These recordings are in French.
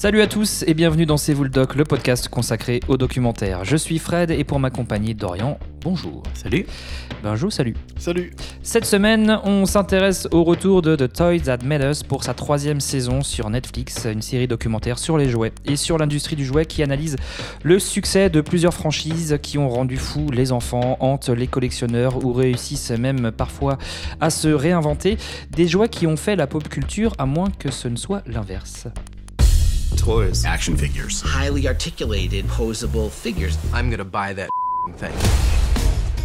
Salut à tous et bienvenue dans C'est vous le doc, le podcast consacré au documentaire. Je suis Fred et pour m'accompagner Dorian, bonjour. Salut. Bonjour, salut. Salut. Cette semaine, on s'intéresse au retour de The Toys That Made Us pour sa troisième saison sur Netflix, une série documentaire sur les jouets et sur l'industrie du jouet qui analyse le succès de plusieurs franchises qui ont rendu fous les enfants, hantent les collectionneurs ou réussissent même parfois à se réinventer. Des jouets qui ont fait la pop culture à moins que ce ne soit l'inverse. Toys. action figures. Highly articulated, posable figures. I'm gonna buy that thing.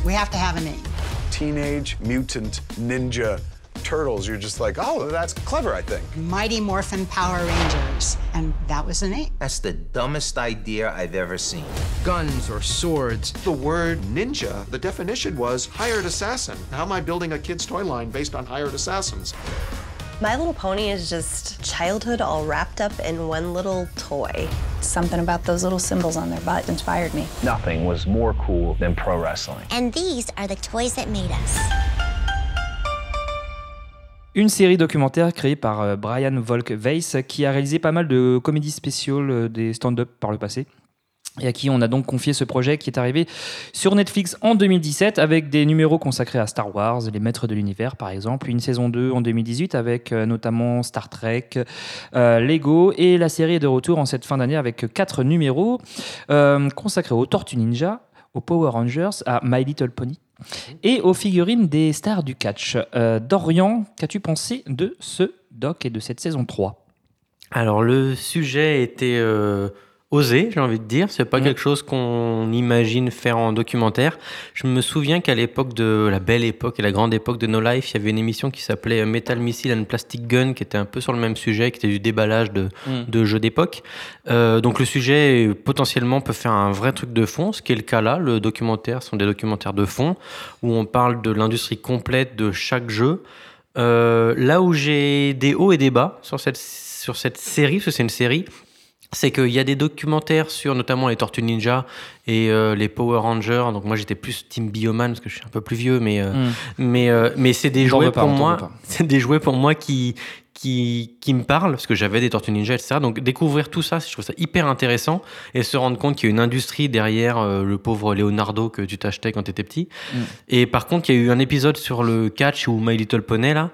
We have to have a name. Teenage Mutant Ninja Turtles. You're just like, oh, that's clever, I think. Mighty Morphin Power Rangers. And that was the name. That's the dumbest idea I've ever seen. Guns or swords. The word ninja, the definition was hired assassin. How am I building a kid's toy line based on hired assassins? My Little Pony is just childhood all wrapped up in one little toy. Something about those little symbols on their butt inspired me. Nothing was more cool than pro wrestling. And these are the toys that made us. Une série documentaire créée par euh, Brian Volk Weiss qui a réalisé pas mal de comédies spéciales, euh, des stand-up par le passé. Et à qui on a donc confié ce projet qui est arrivé sur Netflix en 2017 avec des numéros consacrés à Star Wars, les maîtres de l'univers par exemple, une saison 2 en 2018 avec euh, notamment Star Trek, euh, Lego et la série est de retour en cette fin d'année avec quatre numéros euh, consacrés aux Tortues Ninja, aux Power Rangers, à My Little Pony et aux figurines des stars du catch. Euh, Dorian, qu'as-tu pensé de ce doc et de cette saison 3 Alors le sujet était euh, osé, j'ai envie de dire. C'est pas quelque chose qu'on imagine faire en documentaire. Je me souviens qu'à l'époque de la belle époque et la grande époque de No Life, il y avait une émission qui s'appelait Metal Missile and Plastic Gun, qui était un peu sur le même sujet, qui était du déballage de, de jeux d'époque. Euh, donc le sujet potentiellement peut faire un vrai truc de fond, ce qui est le cas là. Le documentaire sont des documentaires de fond où on parle de l'industrie complète de chaque jeu. Euh, là où j'ai des hauts et des bas sur cette, sur cette série, parce que c'est une série, c'est qu'il y a des documentaires sur notamment les Tortues Ninja et euh, les Power Rangers. Donc moi j'étais plus Team Bioman parce que je suis un peu plus vieux, mais, euh, Mm. mais, euh, mais c'est des jouets pour moi. C'est des jouets pour moi qui, qui, qui me parlent parce que j'avais des Tortues Ninja, etc. Donc découvrir tout ça, je trouve ça hyper intéressant et se rendre compte qu'il y a une industrie derrière le pauvre Leonardo que tu t'achetais quand tu étais petit. Mm. Et par contre, il y a eu un épisode sur le catch ou My Little Pony là.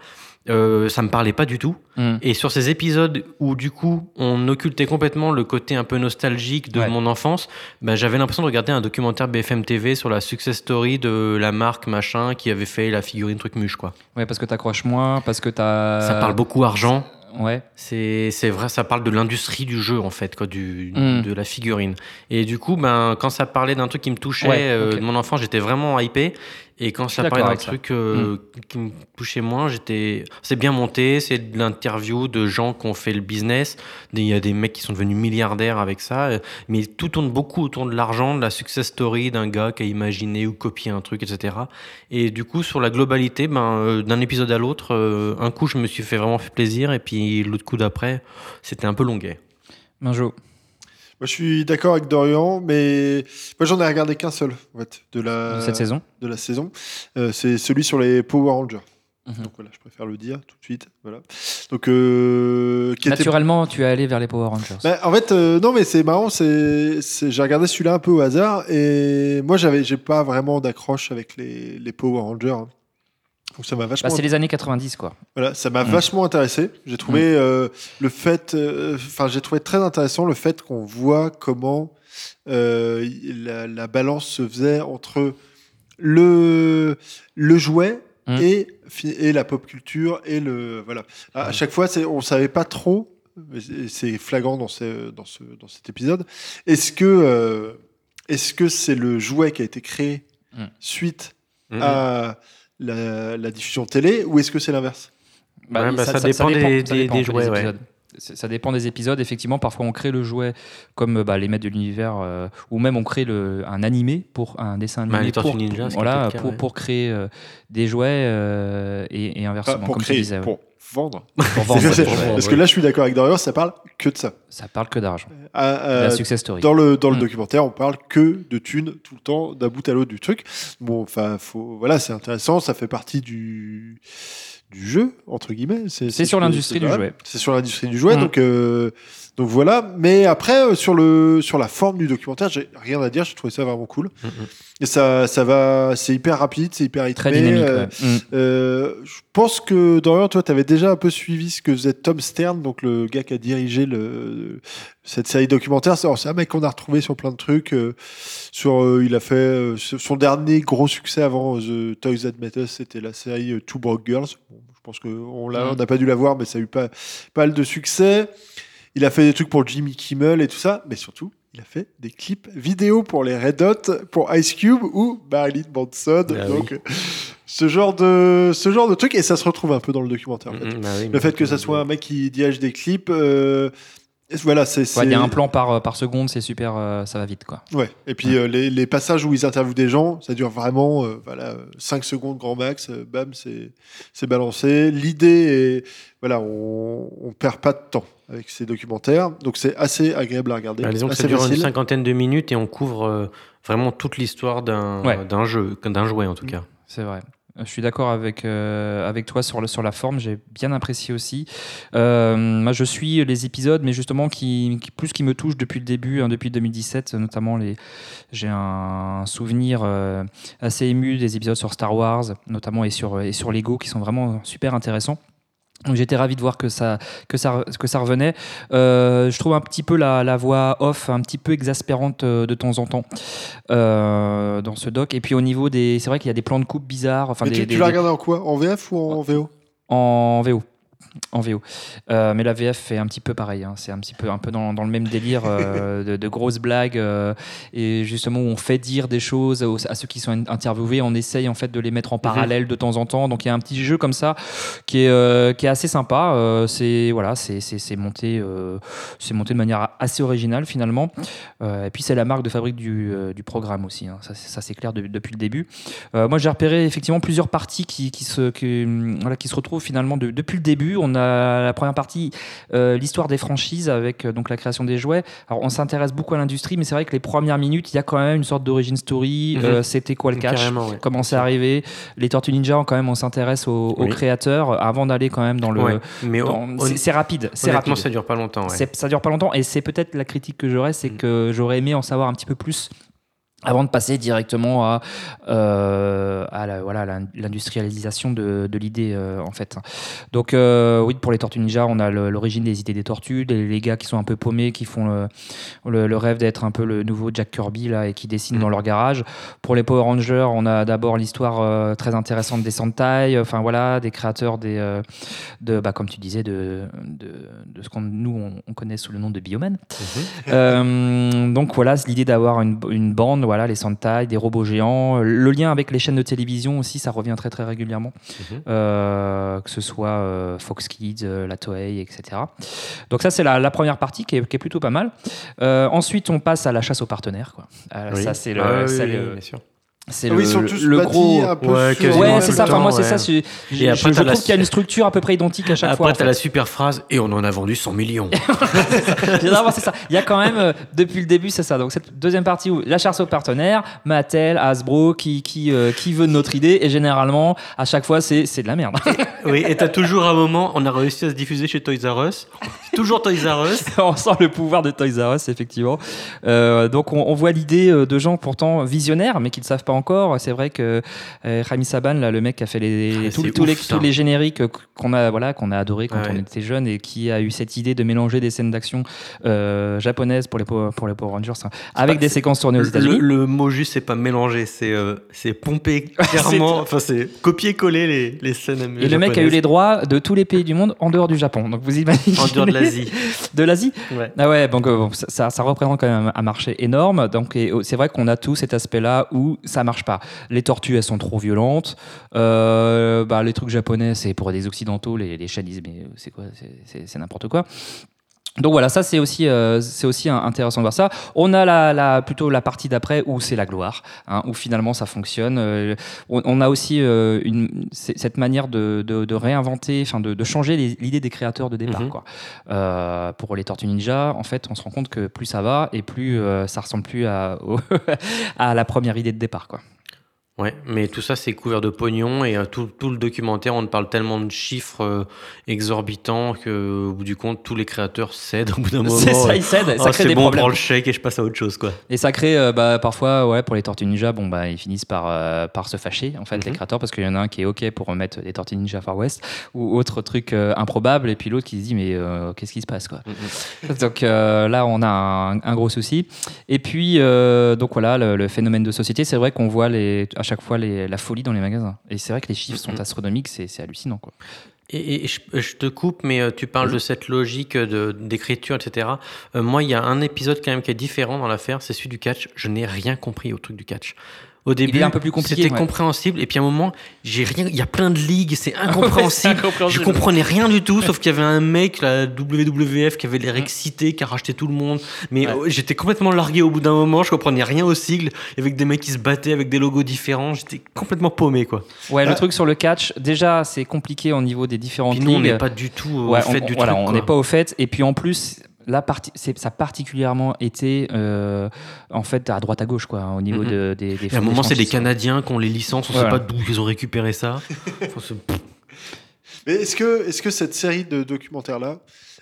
Euh, ça me parlait pas du tout. Mm. Et sur ces épisodes où du coup on occultait complètement le côté un peu nostalgique de Ouais. mon enfance, ben, j'avais l'impression de regarder un documentaire BFM TV sur la success story de la marque machin qui avait fait la figurine truc muche quoi. Ouais, parce que t'accroches moins, parce que t'as. Ça parle beaucoup argent. Ouais. C'est c'est vrai, ça parle de l'industrie du jeu en fait, quoi, du, Mm. de la figurine. Et du coup, ben, quand ça parlait d'un truc qui me touchait, Ouais, euh, de mon enfant, j'étais vraiment hypé. Et quand ça parlait d'un. Mm. truc euh, qui me touchait moins, j'étais. C'est bien monté, c'est de l'interview de gens qui ont fait le business. Il y a des mecs qui sont devenus milliardaires avec ça. Mais tout tourne beaucoup autour de l'argent, de la success story d'un gars qui a imaginé ou copié un truc, etc. Et du coup, sur la globalité, ben, euh, d'un épisode à l'autre, euh, un coup, je me suis fait vraiment fait plaisir, et puis l'autre coup d'après, c'était un peu longuet. Minjo. Moi, je suis d'accord avec Dorian, mais moi, j'en ai regardé qu'un seul, en fait, de la, de cette saison. de la saison. Euh, c'est celui sur les Power Rangers. Mhm. Donc voilà, je préfère le dire tout de suite. Voilà. Donc, euh, qui était- Naturellement, tu es allé vers les Power Rangers. Bah, en fait, euh, non, mais c'est marrant. C'est- j'ai regardé celui-là un peu au hasard et moi, j'avais, j'ai pas vraiment d'accroche avec les, les Power Rangers. hein. Donc ça m'a Bah, vachement, c'est les années 90, quoi. voilà, ça m'a Mm. vachement intéressé. J'ai trouvé euh, le fait, euh, enfin, j'ai trouvé très intéressant le fait qu'on voit comment euh, la, la balance se faisait entre le le jouet Mm. et et la pop culture et le voilà. À, à chaque fois, c'est, on savait pas trop. et C'est flagrant dans ce, dans ce dans cet épisode. Est-ce que euh, est-ce que c'est le jouet qui a été créé Mm. suite Mhm. à la, la diffusion télé ou est-ce que c'est l'inverse? Ouais, bah, ça dépend des- des- des peu jouets, ouais. Ça dépend des épisodes. Effectivement, parfois on crée le jouet comme bah, les maîtres de l'univers, euh, ou même on crée le, un animé pour un dessin Bah, animé Tortues pour, Ninja, voilà, cas, pour, ouais. pour créer euh, des jouets euh, et, et inversement, pour comme tu créer, disais. ouais. pour vendre. Pour vendre, C'est- ouais, ouais. Parce que là, je suis d'accord avec Dorian, ça parle que de ça. Ça parle que d'argent. La success story. dans le, dans le Mm. documentaire, on parle que de thunes tout le temps, d'un bout à l'autre du truc. Bon, enfin, faut, voilà, c'est intéressant, ça fait partie du, du jeu entre guillemets. C'est sur l'industrie du jouet. C'est sur l'industrie du jouet, Mm. donc euh, donc voilà. Mais après euh, sur le sur la forme du documentaire, j'ai rien à dire. J'ai trouvé ça vraiment cool. Et ça ça va, c'est hyper rapide, c'est hyper rythmé. Très dynamique, euh, ouais. Mm. euh, je pense que Dorian, toi, tu avais déjà un peu suivi ce que faisait Tom Stern, donc le gars qui a dirigé le, cette série documentaire. C'est c'est un mec qu'on a retrouvé sur plein de trucs. euh, sur, il a fait son dernier gros succès avant The Toys That Met Us, c'était la série Two Broke Girls. Bon, je pense qu'on Mm. n'a pas dû la voir, mais ça a eu pas, pas mal de succès. Il a fait des trucs pour Jimmy Kimmel et tout ça, mais surtout, il a fait des clips vidéo pour les Red Hot, pour Ice Cube ou Marilyn Manson. Ah donc, euh, ce genre de ce genre de truc et ça se retrouve un peu dans le documentaire. en fait. Mhm, bah oui, le fait que ça soit un mec qui dirige des clips, euh, voilà, c'est. Ouais, il y a un plan par, par seconde, c'est super, euh, ça va vite quoi. Ouais. Et puis euh, les, les passages où ils interviewent des gens, ça dure vraiment euh, voilà 5 secondes grand max. euh, bam, c'est c'est balancé. L'idée est voilà, on, on perd pas de temps avec ces documentaires, donc c'est assez agréable à regarder. Bah, disons que ça dure une cinquantaine de minutes et on couvre euh, vraiment toute l'histoire d'un Ouais. d'un jeu, d'un jouet en tout cas. C'est vrai. Je suis d'accord avec, euh, avec toi sur, le, sur la forme, j'ai bien apprécié aussi. Euh, moi, je suis les épisodes, mais justement, qui, qui- plus qui me touchent depuis le début, hein, depuis 2017, notamment, les, j'ai un souvenir euh, assez ému des épisodes sur Star Wars, notamment, et sur, et sur Lego, qui sont vraiment super intéressants. J'étais ravi de voir que ça, que ça, que ça revenait. Euh, je trouve un petit peu la, la voix off un petit peu exaspérante euh, de temps en temps euh, dans ce doc. Et puis au niveau des, c'est vrai qu'il y a des plans de coupe bizarres. Enfin, des, tu, tu l'as regardé en quoi? En VF ou en VO en VO. En VO. Euh, mais la VF fait un petit peu pareil. hein. C'est un petit peu, un peu dans, dans le même délire euh, de, de grosses blagues euh, et justement où on fait dire des choses aux- à ceux qui sont in- interviewés. On essaye en fait de les mettre en parallèle de temps en temps. Donc il y a un petit jeu comme ça qui est, qui est assez sympa. C'est voilà, c'est monté, c'est monté de manière assez originale finalement. Et puis c'est la marque de fabrique du, du programme aussi. hein. Ça, c'est- clair de- depuis le début. Moi j'ai repéré effectivement plusieurs parties qui, qui se, qui, voilà, qui se retrouvent finalement de- depuis le début. On a la première partie, euh, l'histoire des franchises avec euh, donc la création des jouets. Alors on s'intéresse beaucoup à l'industrie, mais c'est vrai que les premières minutes, il y a quand même une sorte d'origin story. Mhm. Euh, C'était quoi le Carrément, ouais. Comment c'est arrivé Les Tortues Ninja, quand même, on s'intéresse aux, créateurs avant d'aller quand même dans le. Ouais, mais c'est- rapide. C'est honnêtement, rapide. ça dure pas longtemps. ouais. Ça dure pas longtemps et c'est peut-être la critique que j'aurais, c'est Mm. que j'aurais aimé en savoir un petit peu plus avant de passer directement à, euh, à la- voilà, l'industrialisation de, de l'idée euh, en fait. Donc euh, oui, pour les Tortues Ninja, on a l'origine des idées des tortues, les, les gars qui sont un peu paumés, qui font le, le- le rêve d'être un peu le nouveau Jack Kirby là et qui dessinent dans leur garage. Pour les Power Rangers, on a d'abord l'histoire très intéressante des Sentai, enfin voilà, des créateurs des, de, bah, comme tu disais, de, de, de ce qu'on nous on, on connaît sous le nom de Bioman. Euh, donc voilà, c'est l'idée d'avoir une, une bande, voilà, les Sentai, des robots géants. Le lien avec les chaînes de télévision aussi, ça revient très très régulièrement, Mhm. Euh, que ce soit euh, Fox Kids, euh, la Toei, etc. Donc ça c'est la, la première partie qui est, qui est plutôt pas mal. Ensuite on passe à la chasse aux partenaires. Quoi. Oui. Ça c'est le, Ah oui, le-. C'est Ah le, gros. un peu Ouais, sur- c'est ça. Enfin, moi, c'est ouais. ça. c'est- Et Je, après, je t'as trouve la- qu'il y a une structure à peu près identique à chaque Après, fois. en t'as la fait. super phrase et on en a vendu 100 millions. C'est ça. Il y a quand même, euh, depuis le début, c'est ça. Donc, cette deuxième partie où la chasse aux partenaires, Mattel, Hasbro, qui, qui, euh, qui veut de notre idée, et généralement, à chaque fois, c'est c'est de la merde. oui, et t'as toujours un moment, on a réussi à se diffuser chez Toys R Us. Toujours Toys R Us. on sent le pouvoir de Toys R Us, effectivement. Euh, donc, on, on voit l'idée de gens pourtant visionnaires, mais qui ne savent pas encore. C'est vrai que euh, Rami Saban, là, le mec qui a fait les, Ah, tous, les, tous les génériques qu'on a, voilà, qu'on a adoré quand Ouais. on était jeune et qui a eu cette idée de mélanger des scènes d'action euh, japonaises pour les, pour les Power Rangers hein, avec des séquences tournées aux États-Unis. le mot juste, c'est pas mélanger, c'est euh, c'est pomper clairement. enfin, c'est copier-coller les, les scènes Et le mec a eu les droits de tous les pays du monde en dehors du Japon. Donc vous imaginez. En dehors de l'Asie. de l'Asie Ouais. Ah ouais, donc euh, bon, ça, représente quand même un marché énorme. Donc euh, c'est vrai qu'on a tout cet aspect-là où ça marche pas. Les tortues, elles sont trop violentes. Euh, bah, les trucs japonais, c'est pour des occidentaux. Les, les mais c'est quoi c'est n'importe quoi. Donc voilà, ça c'est aussi, euh, c'est aussi intéressant de voir ça. On a la, la- plutôt la partie d'après où c'est la gloire, hein, où finalement ça fonctionne. Euh, on, on a aussi euh, une, cette manière de, de- de réinventer, enfin de, de changer l'idée des créateurs de départ. Quoi. Euh, pour les Tortues Ninja, en fait, on se rend compte que plus ça va et plus euh, ça ressemble plus à, au- à la première idée de départ. Quoi. Ouais, mais tout ça, c'est couvert de pognon et euh, tout, tout le documentaire, on parle tellement de chiffres euh, exorbitants que, au bout du compte, tous les créateurs cèdent au bout d'un moment. C'est ça, ils cèdent, ça Oh, crée c'est des bon, on problèmes. prend le chèque et je passe à autre chose, quoi. Et ça crée euh, bah, parfois, ouais, pour les Tortues Ninja, bon, bah, ils finissent par, par se fâcher, en fait, Mhm. les créateurs, parce qu'il y en a un qui est OK pour remettre des Tortues Ninja Far West ou autre truc improbable, et puis l'autre qui se dit, mais qu'est-ce qui se passe, quoi? Donc euh, là, on a un, un gros souci. Et puis, donc voilà, le, le phénomène de société, c'est vrai qu'on voit les, à chaque fois les, la folie dans les magasins. Et c'est vrai que les chiffres sont astronomiques, c'est hallucinant, quoi. Et, et je, je te coupe, mais euh, tu parles de cette logique de- d'écriture, etc. Euh, moi, il y a un épisode quand même qui est différent dans l'affaire, c'est celui du catch. Je n'ai rien compris au truc du catch. Au début, est un peu plus compliqué, C'était ouais. compréhensible, et puis à un moment, j'ai rien. Il y a plein de ligues, c'est incompréhensible. incompréhensible. Je comprenais rien du tout, sauf qu'il y avait un mec, la WWF, qui avait Mm. l'air excité, qui a racheté tout le monde. Mais euh, j'étais complètement largué au bout d'un moment. Je comprenais rien aux sigles, avec des mecs qui se battaient avec des logos différents. J'étais complètement paumé, quoi. Ouais, le Ah. truc sur le catch, déjà, c'est compliqué au niveau des différentes Puis nous, on ligues. n'est pas du tout au Ouais, fait on- du voilà, truc, on n'est pas au fait. Et puis en plus, c'est, ça a particulièrement été euh, en fait à droite à gauche, quoi, au niveau Mhm. de, des, des Et à un moment, c'est des franchises. Canadiens qui ont les licences, on ne Voilà. sait pas d'où ils ont récupéré ça. Mais est-ce que, est-ce que cette série de documentaires-là,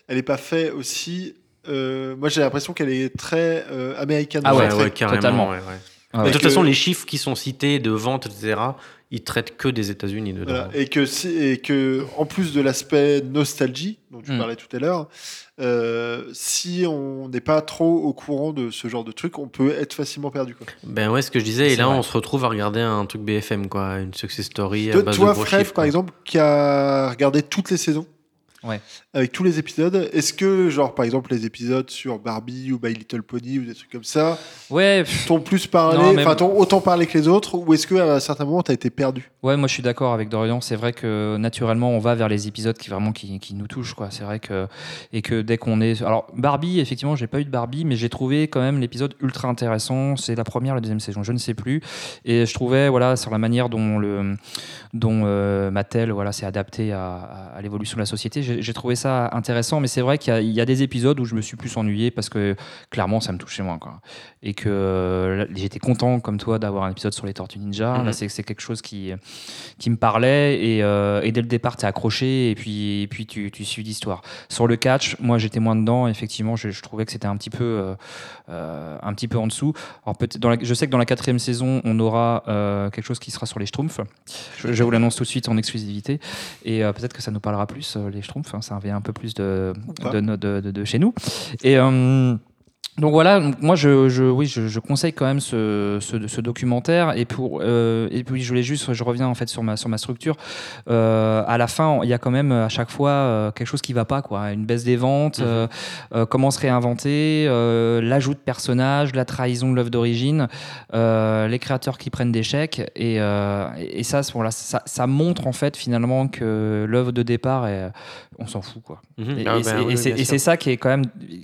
elle n'est pas faite aussi. euh, moi, j'ai l'impression qu'elle est très euh, américaine. Ah ouais, centrée. ouais, carrément. ouais, ouais. Ah ouais. de toute façon, les chiffres qui sont cités de vente, etc., ils traitent que des États-Unis dedans. Voilà, et que si- et que en plus de l'aspect nostalgie dont tu Mm. parlais tout à l'heure, euh, si on n'est pas trop au courant de ce genre de truc, on peut être facilement perdu. Quoi. Ben ouais, ce que je disais, et là, vrai. on se retrouve à regarder un truc BFM, quoi, une success story à Toi, base toi, de gros Fred, chiffres, par quoi. exemple, qui a regardé toutes les saisons, Ouais. avec tous les épisodes, est-ce que, genre, par exemple, les épisodes sur Barbie ou My Little Pony ou des trucs comme ça, Ouais, t'ont plus parlé, enfin, t'ont autant parlé que les autres, ou est-ce qu'à un certain moment, t'as été perdu? Ouais, moi je suis d'accord avec Dorian. C'est vrai que naturellement on va vers les épisodes qui vraiment qui, qui nous touchent, quoi. C'est vrai que et que dès qu'on est, alors Barbie, effectivement, j'ai pas eu de Barbie, mais j'ai trouvé quand même l'épisode ultra intéressant. C'est la première, la deuxième saison, je ne sais plus. Et je trouvais, voilà, sur la manière dont le dont euh, Mattel, voilà, s'est adapté à, l'évolution de la société. J'ai trouvé ça intéressant, mais c'est vrai qu'il y a- il y, a des épisodes où je me suis plus ennuyé parce que clairement ça me touchait moins, quoi. Et que j'étais content, comme toi, d'avoir un épisode sur les Tortues Ninja. Là, c'est c'est quelque chose qui qui me parlait et, euh, et dès le départ t'es accroché et puis et puis tu, tu suis l'histoire. Sur le catch moi j'étais moins dedans. Effectivement je, je trouvais que c'était un petit peu euh, euh, un petit peu en dessous. Alors peut-être dans la- je sais que dans la quatrième saison on aura euh, quelque chose qui sera sur les Schtroumpfs. Je, je vous l'annonce tout de suite en exclusivité. Et peut-être que ça nous parlera plus les Schtroumpfs hein, ça vient un peu plus de de, de, de- de chez nous. Et donc voilà, donc moi je, je- oui, je, je conseille quand même ce, ce, ce documentaire. Et, pour, euh, et puis je voulais juste, je reviens en fait sur ma, sur ma structure. Euh, à la fin, il y a quand même à chaque fois euh, quelque chose qui va pas, quoi. Une baisse des ventes, Mhm. euh, euh, comment se réinventer, euh, l'ajout de personnages, la trahison de l'œuvre d'origine, euh, les créateurs qui prennent des chèques. Et, euh, et ça, voilà, ça, ça montre en fait finalement que l'œuvre de départ, est, on s'en fout, quoi. Mhm. Et, Ah et ben c'est- oui, ça qui est quand même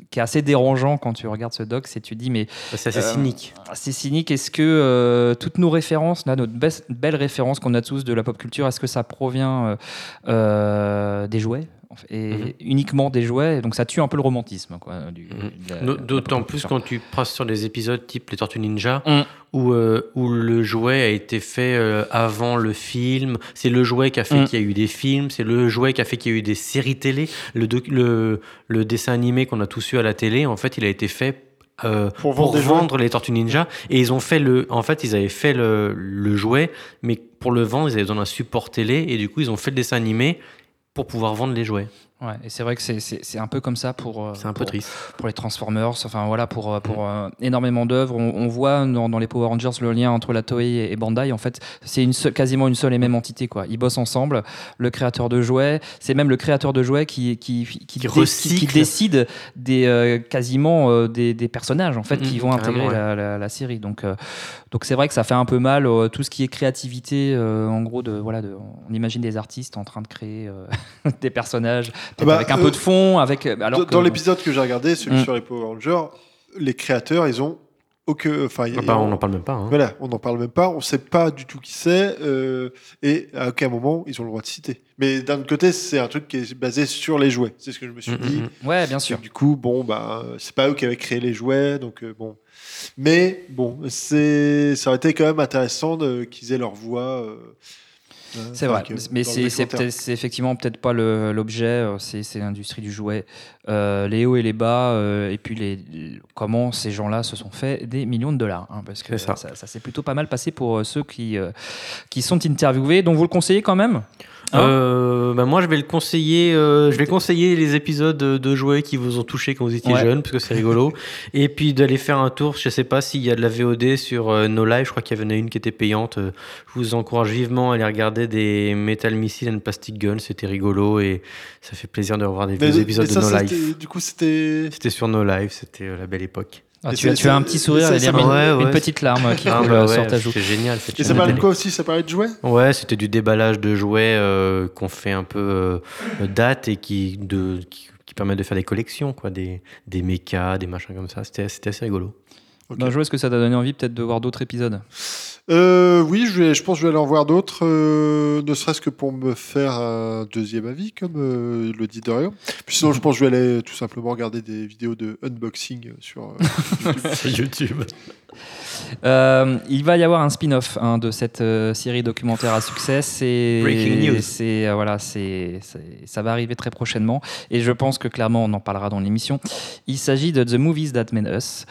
qui est assez dérangeant quand tu regardes ce doc, c'est tu dis mais C'est assez euh, cynique. c'est cynique. Est-ce que euh, toutes nos références, là, notre bes- belle référence qu'on a tous de la pop culture, est-ce que ça provient euh, des jouets et Mhm. uniquement des jouets Donc ça tue un peu le romantisme, quoi. du- Mhm. D'autant plus quand tu passes sur des épisodes type Les Tortues Ninja, Mm. où, euh, où le jouet a été fait euh, avant le film. C'est le jouet qui a fait Mm. qu'il y a eu des films. C'est le jouet qui a fait qu'il y a eu des séries télé. Le, doc- le, le dessin animé qu'on a tous eu à la télé, en fait, il a été fait. euh, Pour vendre les Tortues Ninja et ils ont fait le en fait ils avaient fait le, le jouet mais pour le vendre ils avaient besoin d'un support télé et du coup ils ont fait le dessin animé pour pouvoir vendre les jouets Ouais, et c'est vrai que c'est- un peu comme ça pour. euh, un peu pour- triste pour les Transformers, enfin voilà, pour, euh, pour euh, énormément d'œuvres. On, on voit dans, dans les Power Rangers le lien entre la Toei et, et Bandai. En fait, c'est une seule- quasiment une seule et même entité. Quoi. Ils bossent ensemble. Le créateur de jouets, c'est même le créateur de jouets qui, qui, qui, Qui dé- qui décide des, euh, quasiment euh, des, des personnages en fait, qui Mhm, vont intégrer la, la- la série. Donc, donc c'est vrai que ça fait un peu mal tout ce qui est créativité. en gros, de, voilà, de, on imagine des artistes en train de créer des personnages bah, avec un euh, peu de fond. Avec, alors Dans- que- Dans l'épisode que j'ai regardé, celui Mm. sur les Power Rangers, les créateurs, ils ont aucun. Enfin, Ah bah, on n'en parle même pas. hein. Voilà, on n'en parle même pas. On sait pas du tout qui c'est. euh, et à aucun moment, ils ont le droit de citer. Mais d'un autre côté, c'est un truc qui est basé sur les jouets. C'est ce que je me suis Mm, dit. mm, mm. Ouais, bien sûr. Et Du coup, bon, bah, euh, c'est pas eux qui avaient créé les jouets, donc euh, bon. Mais bon, c'est, ça aurait été quand même intéressant de, qu'ils aient leur voix. C'est vrai, mais c'est effectivement peut-être pas l'objet, euh, c'est l'industrie du jouet, euh, les hauts et les bas, euh, et puis les, comment ces gens-là se sont fait des millions de dollars, hein, parce que C'est ça. ça, ça s'est plutôt pas mal passé pour euh, ceux qui, euh, qui sont interviewés, donc vous le conseillez quand même Hein Euh, bah moi, je vais le conseiller. euh, je vais conseiller les épisodes de jouets qui vous ont touché quand vous étiez Ouais. jeune, parce que c'est rigolo. Et puis d'aller faire un tour. Je sais pas s'il y a de la VOD sur euh, No Live. Je crois qu'il y en a une qui était payante. Euh, Je vous encourage vivement à aller regarder des Metal Missile and Plastic Gun. C'était rigolo et ça fait plaisir de revoir des Mais- vieux épisodes mais ça, de No Live. Du coup, c'était. C'était sur No Live. C'était euh, la belle époque. Ah, tu, as, tu as un petit sourire, ça- ça- une, Ouais, une ouais. petite larme qui Ah, coule bah ouais, sur ta joue. C'est génial. cette Et ça parlait de quoi aussi Ça parlait de jouets? Ouais, c'était du déballage de jouets euh, qu'on fait un peu euh, date et qui, de, qui, qui permettent de faire des collections, quoi, des, des mechas, des machins comme ça. C'était c'était assez rigolo. Ok. Ben, je vois, est-ce que ça t'a donné envie peut-être de voir d'autres épisodes? Euh, oui, je, vais, je pense que je vais aller en voir d'autres, euh, ne serait-ce que pour me faire un deuxième avis, comme euh, le dit Dorian. Puis sinon, je pense que je vais aller tout simplement regarder des vidéos de unboxing sur euh, YouTube. Euh, il va y avoir un spin-off hein, de cette euh, série documentaire à succès. C'est, Breaking news. C'est euh, voilà, c'est, c'est- ça va arriver très prochainement et je pense que clairement on en parlera dans l'émission. Il s'agit de The Movies That Made Us.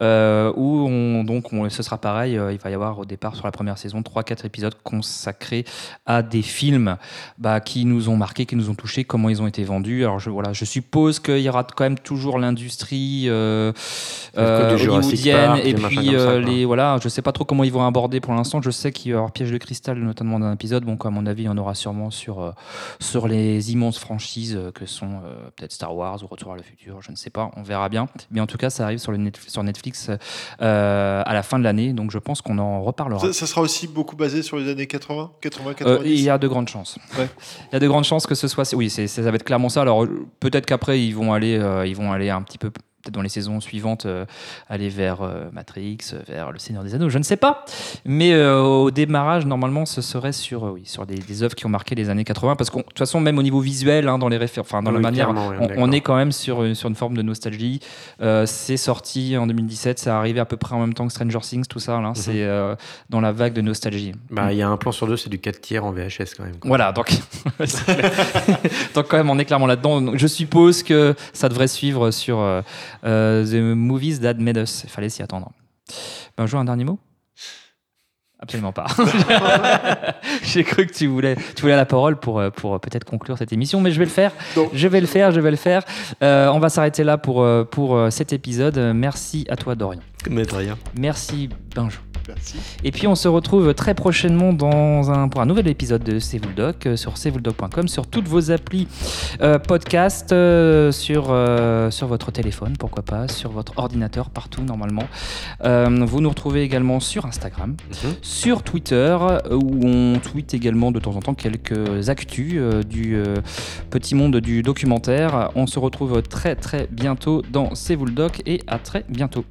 euh, où on, donc on- ce sera pareil, euh, il va y avoir au départ sur la première saison 3-4 épisodes consacrés à des films bah, qui nous ont marqué, qui nous ont touchés, comment ils ont été vendus. Alors je, voilà, je suppose qu'il y aura quand même toujours l'industrie euh, Jurassic hollywoodienne Park, et puis ça, euh, les voilà, je sais pas trop comment ils vont aborder pour l'instant. Je sais qu'il y avoir Piège de cristal notamment dans un épisode. Bon, à mon avis, il y en aura sûrement sur euh, sur les immenses franchises euh, que sont euh, peut-être Star Wars ou Retour à le futur. Je ne sais pas, on verra bien. Mais en tout cas, ça arrive sur le Netf- sur Netflix euh, à la fin de l'année, donc je pense qu'on en reparlera. ça, ça sera aussi beaucoup basé sur les années 80, 80, Euh, 90. il y a de grandes chances. Ouais. Il y a de grandes chances que ce soit. Oui, ça va être clairement ça. Alors euh, peut-être qu'après ils vont aller, euh, ils vont aller un petit peu peut-être dans les saisons suivantes, euh, aller vers euh, Matrix, vers Le Seigneur des Anneaux. Je ne sais pas. Mais euh, au démarrage, normalement, ce serait sur, oui, sur des, des œuvres qui ont marqué les années 80, parce que de toute façon, même au niveau visuel, hein, dans les enfin dans la manière, oui, on, est quand même sur une- sur une forme de nostalgie. C'est sorti en 2017, ça arrivé à peu près en même temps que Stranger Things, tout ça. Là, c'est euh, dans la vague de nostalgie. Bah, il y a un plan sur deux, c'est du 4 tiers en VHS quand même. quoi. Voilà, donc, c'est donc quand même, on est clairement là-dedans. Je suppose que ça devrait suivre sur The Movies That Made Us. Il fallait s'y attendre. Ben, je un dernier mot? Absolument pas. J'ai cru que tu voulais, tu voulais la parole pour, euh, pour peut-être conclure cette émission, mais je vais le faire. Non. Je vais le faire, je vais le faire. Euh, on va s'arrêter là pour, euh, pour euh, cet épisode. Merci à toi, Dorian. Mais de rien. Merci, Benjo. Merci. Et puis on se retrouve très prochainement dans un, pour un nouvel épisode de C'est vous le doc euh, sur cvouledoc.com, sur toutes vos applis euh, podcast, euh, sur, euh, sur votre téléphone, pourquoi pas, sur votre ordinateur, partout normalement. Vous nous retrouvez également sur Instagram, Mhm. sur Twitter, où on tweet également de temps en temps quelques actus du petit monde du documentaire. On se retrouve très très bientôt dans C'est vous le doc et à très bientôt.